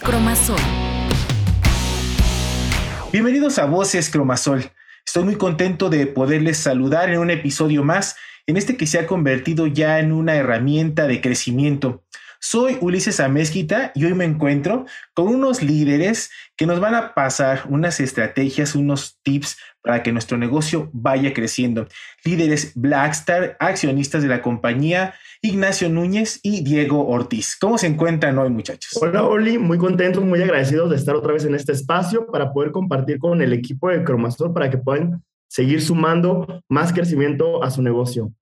Cromasol. Bienvenidos a Voces Cromasol. Estoy muy contento de poderles saludar en un episodio más, en este que se ha convertido ya en una herramienta de crecimiento. Soy Ulises Amezquita y hoy me encuentro con unos líderes que nos van a pasar unas estrategias, unos tips para que nuestro negocio vaya creciendo. Líderes Blackstar, accionistas de la compañía, Ignacio Núñez y Diego Ortiz. ¿Cómo se encuentran hoy, muchachos? Hola, Oli, muy contentos, muy agradecidos de estar otra vez en este espacio para poder compartir con el equipo de Cromastor para que puedan seguir sumando más crecimiento a su negocio.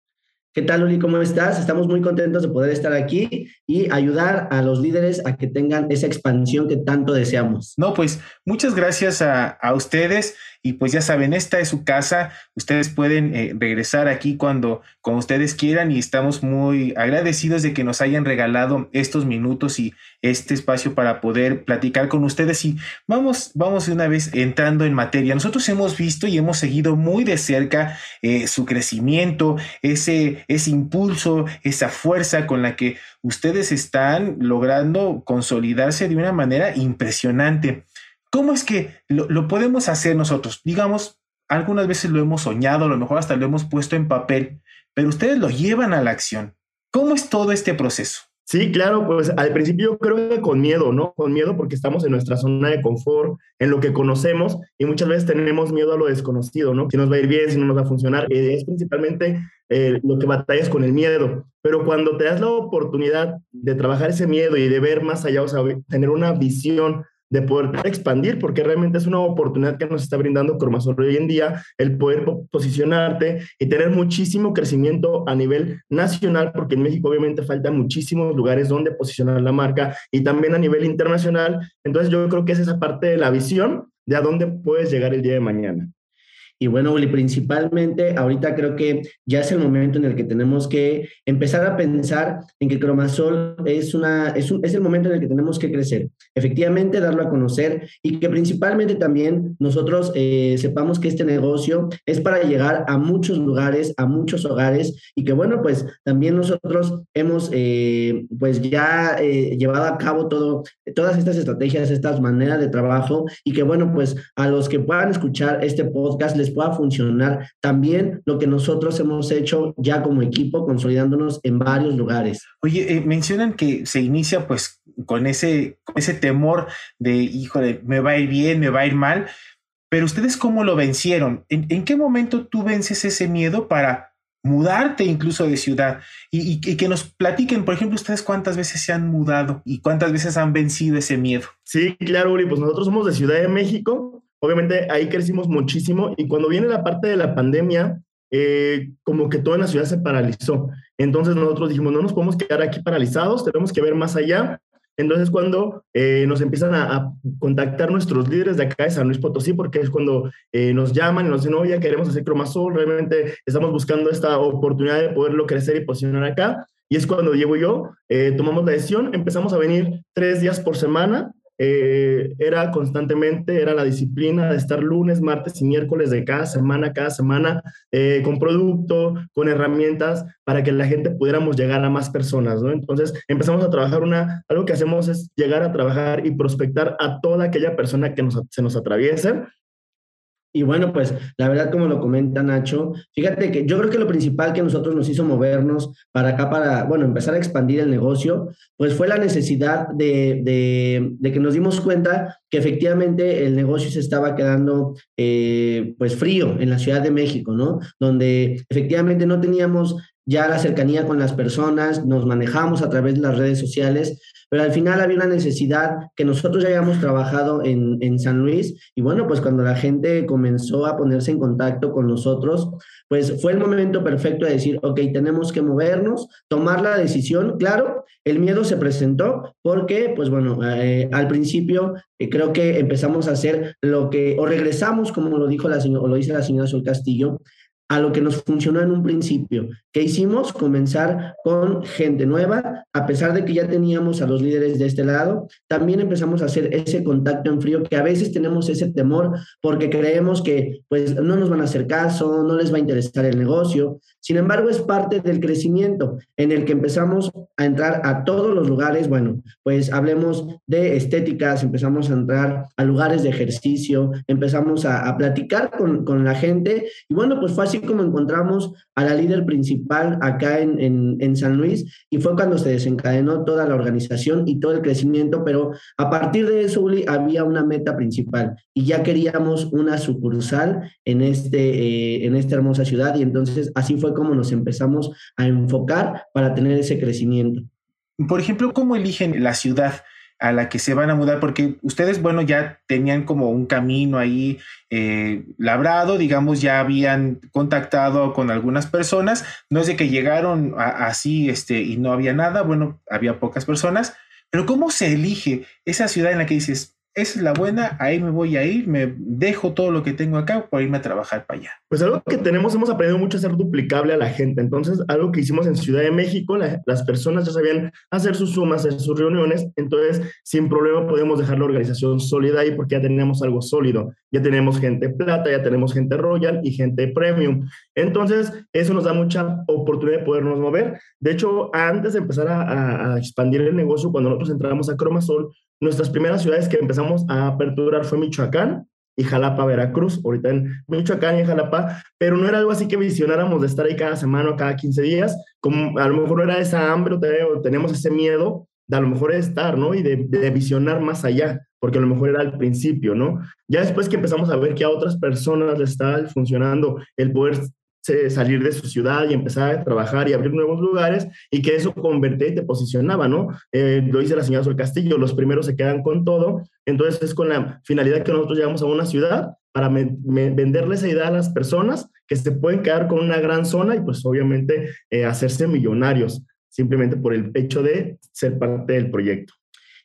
¿Qué tal, Oli? ¿Cómo estás? Estamos muy contentos de poder estar aquí y ayudar a los líderes a que tengan esa expansión que tanto deseamos. No, pues muchas gracias a, a ustedes y pues ya saben, esta es su casa. Ustedes pueden eh, regresar aquí cuando, ustedes quieran y estamos muy agradecidos de que nos hayan regalado estos minutos y este espacio para poder platicar con ustedes. Y vamos, vamos de una vez entrando en materia. Nosotros hemos visto y hemos seguido muy de cerca eh, su crecimiento, ese, ese impulso, esa fuerza con la que ustedes están logrando consolidarse de una manera impresionante. ¿Cómo es que lo, podemos hacer nosotros? Digamos, algunas veces lo hemos soñado, a lo mejor hasta lo hemos puesto en papel, pero ustedes lo llevan a la acción. ¿Cómo es todo este proceso? Sí, claro, pues al principio creo que con miedo, ¿no? Con miedo porque estamos en nuestra zona de confort, en lo que conocemos y muchas veces tenemos miedo a lo desconocido, ¿no? Si nos va a ir bien, si no nos va a funcionar. Eh, es principalmente eh, lo que batallas con el miedo. Pero cuando te das la oportunidad de trabajar ese miedo y de ver más allá, o sea, tener una visión de poder expandir, porque realmente es una oportunidad que nos está brindando Cromasol hoy en día, el poder posicionarte y tener muchísimo crecimiento a nivel nacional, porque en México obviamente faltan muchísimos lugares donde posicionar la marca y también a nivel internacional. Entonces yo creo que es esa parte de la visión de a dónde puedes llegar el día de mañana. Y bueno, Uli, principalmente ahorita creo que ya es el momento en el que tenemos que empezar a pensar en que Cromasol es, una, es, un, es el momento en el que tenemos que crecer. Efectivamente, darlo a conocer y que principalmente también nosotros eh, sepamos que este negocio es para llegar a muchos lugares, a muchos hogares y que bueno, pues también nosotros hemos eh, pues ya eh, llevado a cabo todo, todas estas estrategias, estas maneras de trabajo y que bueno, pues a los que puedan escuchar este podcast les pueda funcionar también lo que nosotros hemos hecho ya como equipo, consolidándonos en varios lugares. Oye, eh, mencionan que se inicia pues con ese, ese temor de, híjole, me va a ir bien, me va a ir mal, pero ustedes cómo lo vencieron? ¿En, en qué momento tú vences ese miedo para mudarte incluso de ciudad y, y, que nos platiquen, por ejemplo, ustedes cuántas veces se han mudado y cuántas veces han vencido ese miedo. Sí, claro, Uri, pues nosotros somos de Ciudad de México Obviamente ahí crecimos muchísimo y cuando viene la parte de la pandemia, eh, como que toda la ciudad se paralizó. Entonces nosotros dijimos, no nos podemos quedar aquí paralizados, tenemos que ver más allá. Entonces cuando eh, nos empiezan a, contactar nuestros líderes de acá de San Luis Potosí, porque es cuando eh, nos llaman y nos dicen, oye, ya queremos hacer Cromasol, realmente estamos buscando esta oportunidad de poderlo crecer y posicionar acá. Y es cuando Diego y yo tomamos la decisión, empezamos a venir tres días por semana eh, era constantemente, era la disciplina de estar lunes, martes y miércoles de cada semana, cada semana, eh, con producto, con herramientas para que la gente pudiéramos llegar a más personas, ¿no? Entonces empezamos a trabajar una, algo que hacemos es llegar a trabajar y prospectar a toda aquella persona que nos, se nos atraviese y bueno, pues la verdad, como lo comenta Nacho, fíjate que yo creo que lo principal que nosotros nos hizo movernos para acá, para, bueno, empezar a expandir el negocio, pues fue la necesidad de, de, de que nos dimos cuenta que efectivamente el negocio se estaba quedando, eh, pues, frío en la Ciudad de México, ¿no? Donde efectivamente no teníamos ya la cercanía con las personas, nos manejamos a través de las redes sociales, pero al final había una necesidad que nosotros ya habíamos trabajado en, en, San Luis y bueno, pues cuando la gente comenzó a ponerse en contacto con nosotros, pues fue el momento perfecto de decir, ok, tenemos que movernos, tomar la decisión, claro, el miedo se presentó porque, pues bueno, eh, al principio eh, creo que empezamos a hacer lo que, o regresamos, como lo dijo la señora, lo dice la señora Sol Castillo, a lo que nos funcionó en un principio. ¿Qué hicimos? Comenzar con gente nueva, a pesar de que ya teníamos a los líderes de este lado, también empezamos a hacer ese contacto en frío que a veces tenemos ese temor porque creemos que pues no nos van a hacer caso, no les va a interesar el negocio. Sin embargo, es parte del crecimiento en el que empezamos a entrar a todos los lugares, bueno, pues hablemos de estéticas, empezamos a entrar a lugares de ejercicio, empezamos a, platicar con, con la gente y bueno, pues fue así como encontramos a la líder principal acá en, en, San Luis y fue cuando se desencadenó toda la organización y todo el crecimiento, pero a partir de eso, Uli, había una meta principal y ya queríamos una sucursal en, este, eh, en esta hermosa ciudad y entonces así fue como nos empezamos a enfocar para tener ese crecimiento. Por ejemplo, ¿cómo eligen la ciudad? A la que se van a mudar, porque ustedes, bueno, ya tenían como un camino ahí eh, labrado, digamos, ya habían contactado con algunas personas, no es de que llegaron así este, y no había nada, bueno, había pocas personas, pero ¿cómo se elige esa ciudad en la que dices, esa es la buena, ahí me voy a ir, me dejo todo lo que tengo acá por irme a trabajar para allá. Pues algo que tenemos, hemos aprendido mucho a ser duplicable a la gente. Entonces, algo que hicimos en Ciudad de México, las personas ya sabían hacer sus sumas, hacer sus reuniones, entonces sin problema podemos dejar la organización sólida ahí porque ya tenemos algo sólido. Ya tenemos gente plata, ya tenemos gente royal y gente premium. Entonces, eso nos da mucha oportunidad de podernos mover. De hecho, antes de empezar a, a expandir el negocio, cuando nosotros entramos a Cromasol, Nuestras primeras ciudades que empezamos a aperturar fue Michoacán y Jalapa, Veracruz, ahorita en Michoacán y Jalapa, pero no era algo así que visionáramos de estar ahí cada semana o cada 15 días, como a lo mejor no era esa hambre o tenemos ese miedo de a lo mejor estar, ¿no? Y de, de, visionar más allá, porque a lo mejor era al principio, ¿no? Ya después que empezamos a ver que a otras personas les está funcionando el poder salir de su ciudad y empezar a trabajar y abrir nuevos lugares y que eso convertía y te posicionaba, ¿no? Eh, lo dice la señora Sol Castillo, los primeros se quedan con todo, entonces es con la finalidad que nosotros llegamos a una ciudad para venderle esa idea a las personas que se pueden quedar con una gran zona y pues obviamente eh, hacerse millonarios simplemente por el hecho de ser parte del proyecto.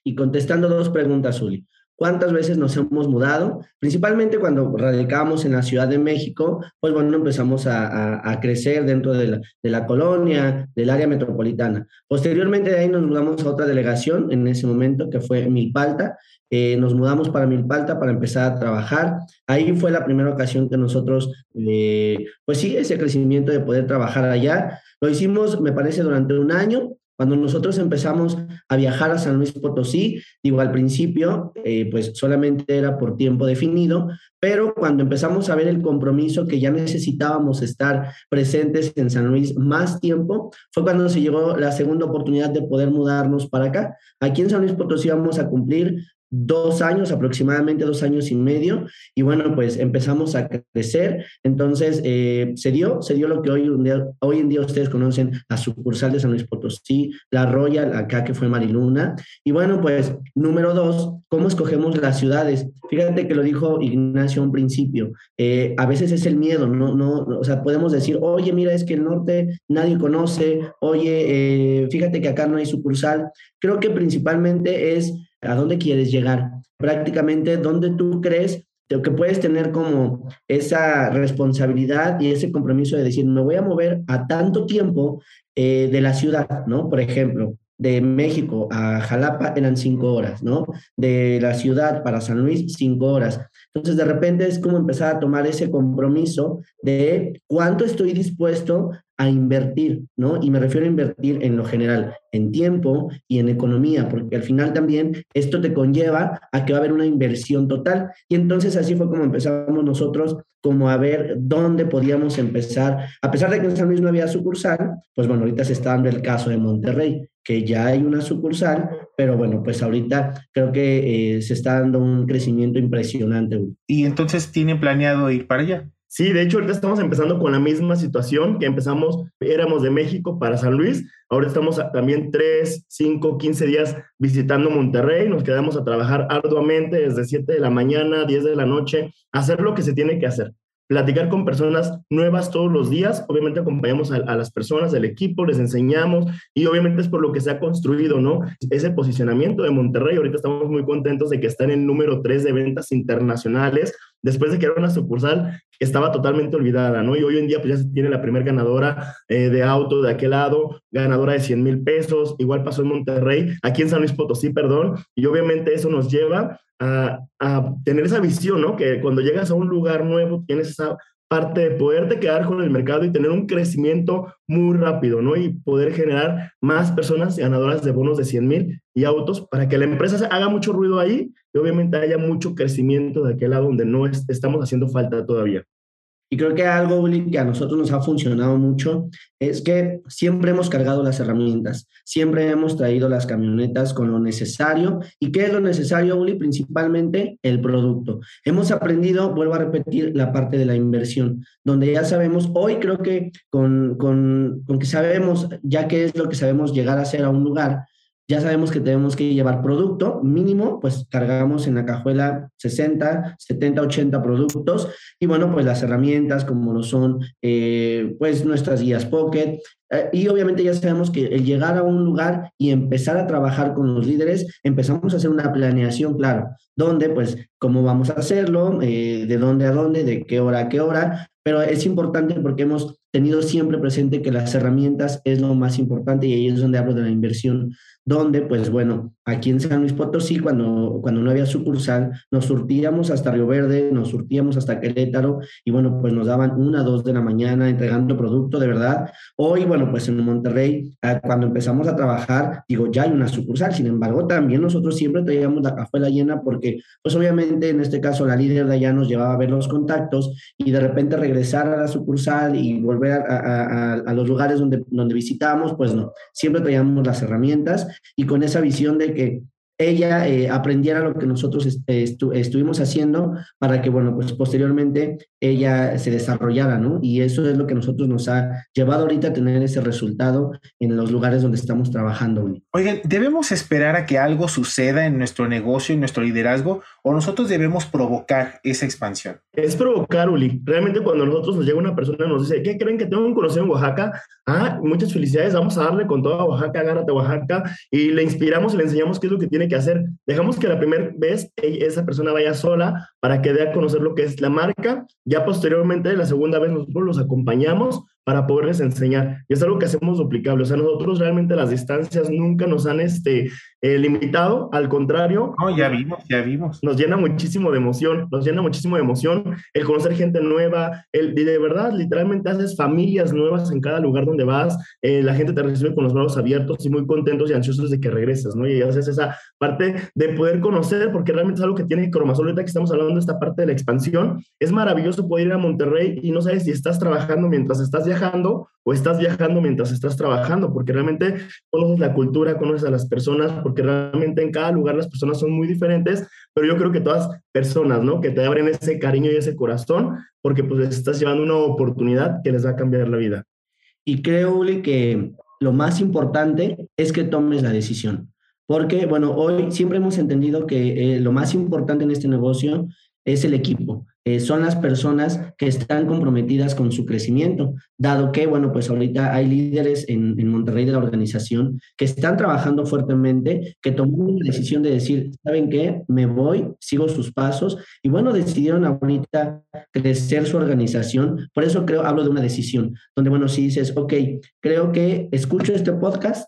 Y contestando dos preguntas, Uli cuántas veces nos hemos mudado, principalmente cuando radicábamos en la Ciudad de México, pues bueno, empezamos a, crecer dentro de la, colonia, del área metropolitana. Posteriormente de ahí nos mudamos a otra delegación en ese momento, que fue Milpalta. Eh, nos mudamos para Milpalta para empezar a trabajar. Ahí fue la primera ocasión que nosotros, eh, pues sí, ese crecimiento de poder trabajar allá. Lo hicimos, me parece, durante un año cuando nosotros empezamos a viajar a San Luis Potosí, digo, al principio, eh, pues solamente era por tiempo definido, pero cuando empezamos a ver el compromiso que ya necesitábamos estar presentes en San Luis más tiempo, fue cuando se llegó la segunda oportunidad de poder mudarnos para acá. Aquí en San Luis Potosí vamos a cumplir dos años, aproximadamente dos años y medio, y bueno, pues empezamos a crecer, entonces eh, se dio, se dio lo que hoy, hoy en día ustedes conocen, la sucursal de San Luis Potosí, la Royal, acá que fue Mariluna, y bueno, pues número dos, ¿cómo escogemos las ciudades? Fíjate que lo dijo Ignacio un principio, eh, a veces es el miedo, no, no, o sea, podemos decir, oye, mira, es que el norte nadie conoce, oye, eh, fíjate que acá no hay sucursal, creo que principalmente es a dónde quieres llegar, prácticamente dónde tú crees que puedes tener como esa responsabilidad y ese compromiso de decir, me voy a mover a tanto tiempo eh, de la ciudad, ¿no? Por ejemplo, de México a Jalapa eran cinco horas, ¿no? De la ciudad para San Luis, cinco horas. Entonces, de repente es como empezar a tomar ese compromiso de cuánto estoy dispuesto a invertir, ¿no? Y me refiero a invertir en lo general, en tiempo y en economía, porque al final también esto te conlleva a que va a haber una inversión total. Y entonces así fue como empezamos nosotros como a ver dónde podíamos empezar. A pesar de que en San Luis no había sucursal, pues bueno, ahorita se está dando el caso de Monterrey, que ya hay una sucursal, pero bueno, pues ahorita creo que eh, se está dando un crecimiento impresionante. Y entonces tienen planeado ir para allá. Sí, de hecho ahorita estamos empezando con la misma situación que empezamos, éramos de México para San Luis, ahora estamos también 3, 5, 15 días visitando Monterrey, nos quedamos a trabajar arduamente desde 7 de la mañana, 10 de la noche, hacer lo que se tiene que hacer platicar con personas nuevas todos los días. Obviamente acompañamos a, las personas del equipo, les enseñamos y obviamente es por lo que se ha construido, ¿no? Ese posicionamiento de Monterrey. Ahorita estamos muy contentos de que está en el número 3 de ventas internacionales después de que era una sucursal estaba totalmente olvidada, ¿no? Y hoy en día pues ya se tiene la primera ganadora eh, de auto de aquel lado, ganadora de 100 mil pesos, igual pasó en Monterrey, aquí en San Luis Potosí, perdón, y obviamente eso nos lleva a, a tener esa visión, ¿no? Que cuando llegas a un lugar nuevo tienes esa parte de poderte quedar con el mercado y tener un crecimiento muy rápido, ¿no? Y poder generar más personas ganadoras de bonos de 100 mil y autos para que la empresa haga mucho ruido ahí y obviamente haya mucho crecimiento de aquel lado donde no estamos haciendo falta todavía. Y creo que algo que a nosotros nos ha funcionado mucho es que siempre hemos cargado las herramientas, siempre hemos traído las camionetas con lo necesario. ¿Y qué es lo necesario, Uli? Principalmente el producto. Hemos aprendido, vuelvo a repetir, la parte de la inversión, donde ya sabemos, hoy creo que con, con, con que sabemos ya qué es lo que sabemos llegar a hacer a un lugar, ya sabemos que tenemos que llevar producto mínimo, pues cargamos en la cajuela 60, 70, 80 productos y bueno, pues las herramientas como lo son eh, pues nuestras guías Pocket, eh, y obviamente ya sabemos que el llegar a un lugar y empezar a trabajar con los líderes, empezamos a hacer una planeación, claro, donde pues cómo vamos a hacerlo, eh, de dónde a dónde, de qué hora a qué hora, pero es importante porque hemos tenido siempre presente que las herramientas es lo más importante y ahí es donde hablo de la inversión, donde pues bueno, aquí en San Luis Potosí, cuando, cuando no había sucursal, nos surtíamos hasta Río Verde, nos surtíamos hasta Querétaro y bueno, pues nos daban una, dos de la mañana entregando producto de verdad. Hoy, bueno, pues en Monterrey, ah, cuando empezamos a trabajar, digo, ya hay una sucursal, sin embargo, también nosotros siempre traíamos la cajuela llena porque pues obviamente en este caso la líder de allá nos llevaba a ver los contactos y de repente regresar a la sucursal y volver a, los lugares donde, donde visitábamos, pues no, siempre traíamos las herramientas y con esa visión de que ella eh, aprendiera lo que nosotros estuvimos haciendo para que, bueno, pues posteriormente ella se desarrollara, ¿no? Y eso es lo que nosotros nos ha llevado ahorita a tener ese resultado en los lugares donde estamos trabajando. Oigan, ¿debemos esperar a que algo suceda en nuestro negocio, en nuestro liderazgo, o nosotros debemos provocar esa expansión? Es provocar, Uli. Realmente cuando nosotros nos llega una persona y nos dice, ¿qué creen que tengo un conocido en Oaxaca? Ah, muchas felicidades, vamos a darle con toda Oaxaca, agárrate Oaxaca, y le inspiramos y le enseñamos qué es lo que tiene que hacer. Dejamos que la primera vez esa persona vaya sola para que dé a conocer lo que es la marca. Ya posteriormente, la segunda vez nosotros los acompañamos para poderles enseñar. Y es algo que hacemos duplicable. O sea, nosotros realmente las distancias nunca nos han este, eh, limitado, al contrario. No, ya vimos, ya vimos. Nos llena muchísimo de emoción, nos llena muchísimo de emoción el conocer gente nueva, el, y de verdad, literalmente haces familias nuevas en cada lugar donde vas, eh, la gente te recibe con los brazos abiertos y muy contentos y ansiosos de que regreses, ¿no? Y haces esa parte de poder conocer, porque realmente es algo que tiene Cromasol, ahorita que estamos hablando de esta parte de la expansión, es maravilloso poder ir a Monterrey y no sabes si estás trabajando mientras estás viajando o estás viajando mientras estás trabajando, porque realmente conoces la cultura, conoces a las personas, porque realmente en cada lugar las personas son muy diferentes, pero yo creo que todas personas, ¿no? Que te abren ese cariño y ese corazón, porque pues estás llevando una oportunidad que les va a cambiar la vida. Y creo, que lo más importante es que tomes la decisión. Porque, bueno, hoy siempre hemos entendido que eh, lo más importante en este negocio es el equipo. Eh, son las personas que están comprometidas con su crecimiento, dado que, bueno, pues ahorita hay líderes en, Monterrey de la organización que están trabajando fuertemente, que tomaron la decisión de decir, ¿saben qué? Me voy, sigo sus pasos, y bueno, decidieron ahorita crecer su organización. Por eso creo, hablo de una decisión, donde, bueno, si dices, ok, creo que escucho este podcast,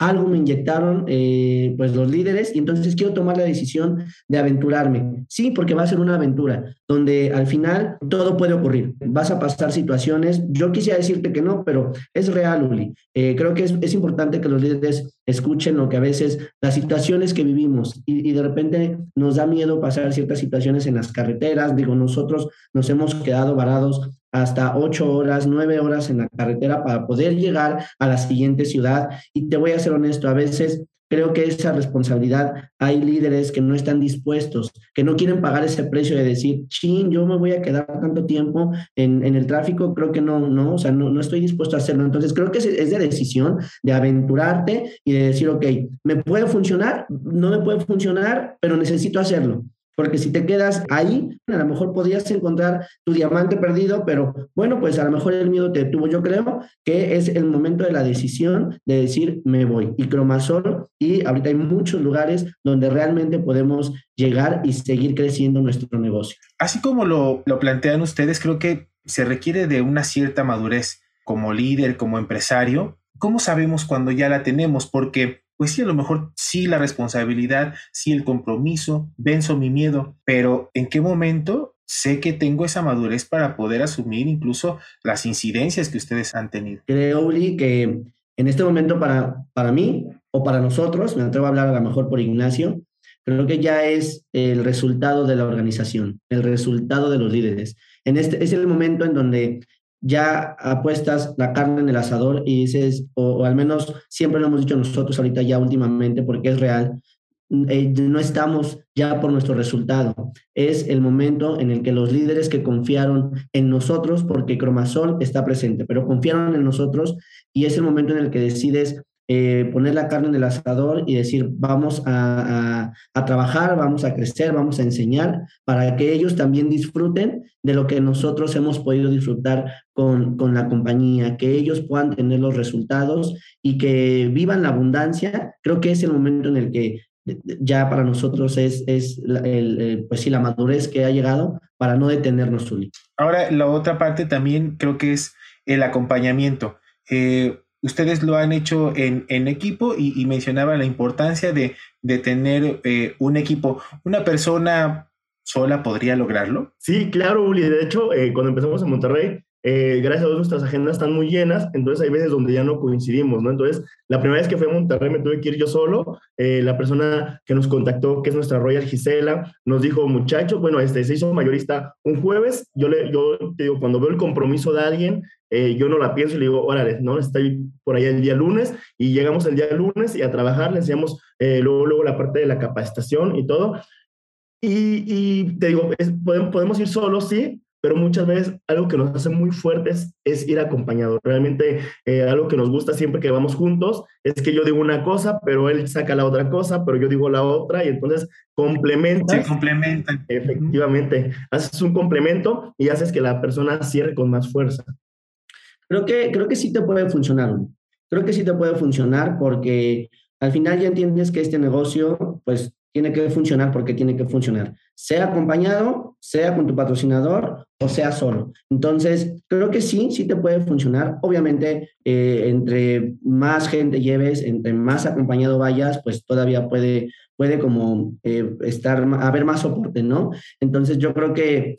algo me inyectaron eh, pues los líderes y entonces quiero tomar la decisión de aventurarme. Sí, porque va a ser una aventura donde al final todo puede ocurrir. Vas a pasar situaciones. Yo quisiera decirte que no, pero es real, Uli. Eh, creo que es, es, importante que los líderes escuchen lo que a veces las situaciones que vivimos y, y de repente nos da miedo pasar ciertas situaciones en las carreteras. Digo, nosotros nos hemos quedado varados hasta ocho horas, nueve horas en la carretera para poder llegar a la siguiente ciudad. Y te voy a ser honesto, a veces creo que esa responsabilidad hay líderes que no están dispuestos, que no quieren pagar ese precio de decir, chin, yo me voy a quedar tanto tiempo en, en el tráfico, creo que no, no, o sea, no, no estoy dispuesto a hacerlo. Entonces, creo que es, es, de decisión, de aventurarte y de decir, ok, me puede funcionar, no me puede funcionar, pero necesito hacerlo. Porque si te quedas ahí, a lo mejor podrías encontrar tu diamante perdido, pero bueno, pues a lo mejor el miedo te detuvo. Yo creo que es el momento de la decisión de decir me voy. Y Cromasol, y ahorita hay muchos lugares donde realmente podemos llegar y seguir creciendo nuestro negocio. Así como lo, lo plantean ustedes, creo que se requiere de una cierta madurez como líder, como empresario. ¿Cómo sabemos cuando ya la tenemos? Porque pues sí, a lo mejor sí la responsabilidad, sí el compromiso, venzo mi miedo, pero ¿en qué momento sé que tengo esa madurez para poder asumir incluso las incidencias que ustedes han tenido? Creo, Uli, que en este momento para, para mí o para nosotros, me atrevo a hablar a lo mejor por Ignacio, creo que ya es el resultado de la organización, el resultado de los líderes. En este es el momento en donde ya apuestas la carne en el asador y dices, o, al menos siempre lo hemos dicho nosotros ahorita ya últimamente, porque es real, eh, no estamos ya por nuestro resultado. Es el momento en el que los líderes que confiaron en nosotros, porque Cromasol está presente, pero confiaron en nosotros y es el momento en el que decides eh, poner la carne en el asador y decir, vamos a, trabajar, vamos a crecer, vamos a enseñar, para que ellos también disfruten de lo que nosotros hemos podido disfrutar con, con la compañía, que ellos puedan tener los resultados y que vivan la abundancia. Creo que es el momento en el que ya para nosotros es, es el, pues sí, la madurez que ha llegado para no detenernos, Zuli. Ahora, la otra parte también creo que es el acompañamiento. Eh, ustedes lo han hecho en, en equipo y, mencionaba la importancia de, de tener eh, un equipo. ¿Una persona sola podría lograrlo? Sí, claro, Uli. De hecho, eh, cuando empezamos en Monterrey, eh, gracias a Dios nuestras agendas están muy llenas, entonces hay veces donde ya no coincidimos, ¿no? Entonces, la primera vez que fui a Monterrey me tuve que ir yo solo, la persona que nos contactó, que es nuestra Royal Gisela, nos dijo, muchachos, bueno, este se hizo mayorista un jueves, yo, le, yo te digo, cuando veo el compromiso de alguien, eh, yo no la pienso y le digo, órale, no, estoy por allá el día lunes y llegamos el día lunes y a trabajar, le enseñamos eh, luego, luego la parte de la capacitación y todo. Y, y te digo, podemos, podemos ir solos, sí, pero muchas veces algo que nos hace muy fuertes es ir acompañado. Realmente eh, algo que nos gusta siempre que vamos juntos es que yo digo una cosa, pero él saca la otra cosa, pero yo digo la otra y entonces complementan. Se complementan. Efectivamente, haces un complemento y haces que la persona cierre con más fuerza. Creo que, creo que sí te puede funcionar. Creo que sí te puede funcionar porque al final ya entiendes que este negocio, pues, tiene que funcionar porque tiene que funcionar, sea acompañado, sea con tu patrocinador o sea solo. Entonces, creo que sí, sí te puede funcionar. Obviamente, eh, entre más gente lleves, entre más acompañado vayas, pues todavía puede, puede como eh, estar, haber más soporte, ¿no? Entonces, yo creo que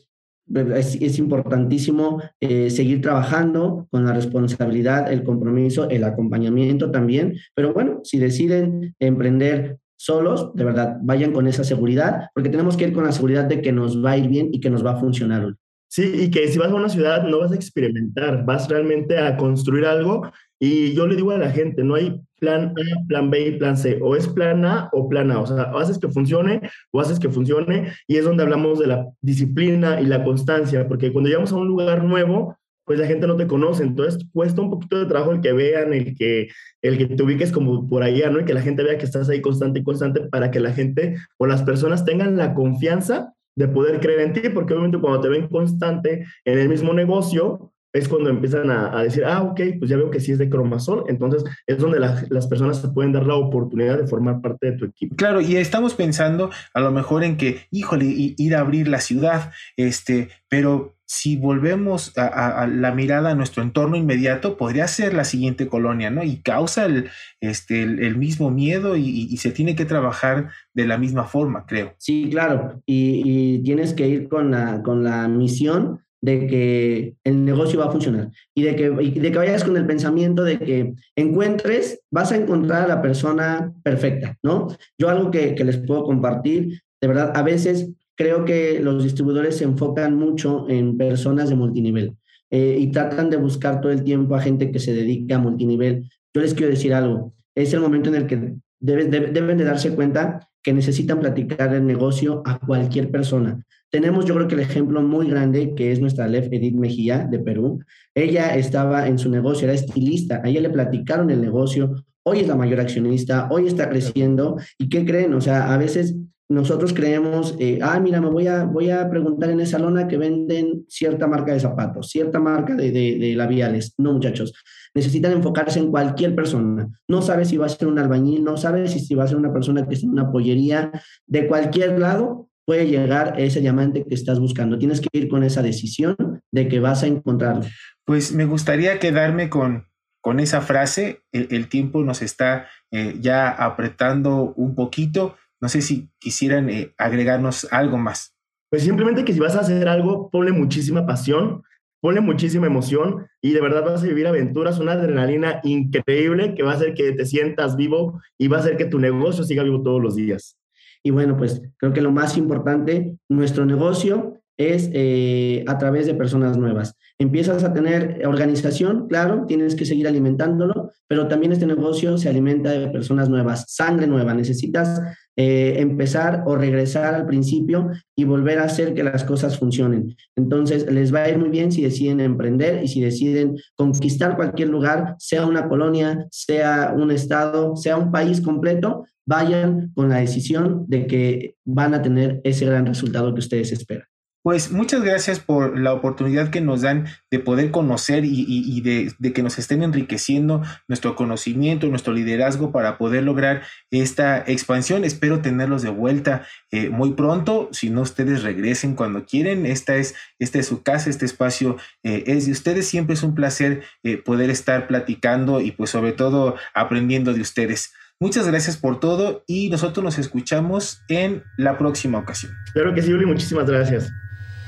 es, importantísimo eh, seguir trabajando con la responsabilidad, el compromiso, el acompañamiento también. Pero bueno, si deciden emprender solos, de verdad, vayan con esa seguridad, porque tenemos que ir con la seguridad de que nos va a ir bien y que nos va a funcionar. Sí, y que si vas a una ciudad no vas a experimentar, vas realmente a construir algo. Y yo le digo a la gente, no hay plan A, plan B y plan C. O es plan A o plan A. O sea, haces que funcione o haces que funcione. Y es donde hablamos de la disciplina y la constancia, porque cuando llegamos a un lugar nuevo, pues la gente no te conoce, entonces cuesta un poquito de trabajo el que vean, el que, el que te ubiques como por allá, ¿no? Y que la gente vea que estás ahí constante y constante para que la gente o las personas tengan la confianza de poder creer en ti, porque obviamente cuando te ven constante en el mismo negocio, es cuando empiezan a, decir, ah, ok, pues ya veo que sí es de cromasol, entonces es donde las personas te pueden dar la oportunidad de formar parte de tu equipo. Claro, y estamos pensando a lo mejor en que, híjole, ir a abrir la ciudad, este, pero si volvemos a, la mirada a nuestro entorno inmediato, podría ser la siguiente colonia, ¿no? Y causa el, este, mismo miedo y, se tiene que trabajar de la misma forma, creo. Sí, claro, y, tienes que ir con la, misión de que el negocio va a funcionar y de que, de que vayas con el pensamiento de que encuentres, vas a encontrar a la persona perfecta, ¿no? Yo algo que les puedo compartir, de verdad, a veces creo que los distribuidores se enfocan mucho en personas de multinivel eh, y tratan de buscar todo el tiempo a gente que se dedica a multinivel. Yo les quiero decir algo, es el momento en el que deben, de darse cuenta que necesitan platicar el negocio a cualquier persona. Tenemos yo creo que el ejemplo muy grande que es nuestra Lef Edith Mejía de Perú. Ella estaba en su negocio, era estilista, a ella le platicaron el negocio, hoy es la mayor accionista, hoy está creciendo y ¿qué creen? O sea, a veces nosotros creemos, eh, ah, mira, me voy a, voy a preguntar en esa lona que venden cierta marca de zapatos, cierta marca de, de, labiales. No, muchachos, necesitan enfocarse en cualquier persona. No sabes si va a ser un albañil, no sabes si, va a ser una persona que está en una pollería, de cualquier lado puede llegar ese diamante que estás buscando. Tienes que ir con esa decisión de que vas a encontrarlo. Pues me gustaría quedarme con, con esa frase. El, tiempo nos está eh, ya apretando un poquito no sé si quisieran eh, agregarnos algo más. Pues simplemente que si vas a hacer algo, ponle muchísima pasión, ponle muchísima emoción y de verdad vas a vivir aventuras, una adrenalina increíble que va a hacer que te sientas vivo y va a hacer que tu negocio siga vivo todos los días. Y bueno, pues creo que lo más importante, nuestro negocio es eh, a través de personas nuevas. Empiezas a tener organización, claro, tienes que seguir alimentándolo, pero también este negocio se alimenta de personas nuevas, sangre nueva. Necesitas eh, empezar o regresar al principio y volver a hacer que las cosas funcionen. Entonces, les va a ir muy bien si deciden emprender y si deciden conquistar cualquier lugar, sea una colonia, sea un estado, sea un país completo, vayan con la decisión de que van a tener ese gran resultado que ustedes esperan. Pues muchas gracias por la oportunidad que nos dan de poder conocer y, de, que nos estén enriqueciendo nuestro conocimiento, nuestro liderazgo para poder lograr esta expansión. Espero tenerlos de vuelta eh, muy pronto. Si no, ustedes regresen cuando quieren. Esta es, esta es su casa, este espacio eh, es de ustedes. Siempre es un placer eh, poder estar platicando y pues sobre todo aprendiendo de ustedes. Muchas gracias por todo y nosotros nos escuchamos en la próxima ocasión. Claro que sí, Uli. Muchísimas gracias.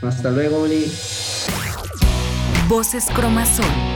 Hasta luego, Oli. Voces Cromazón.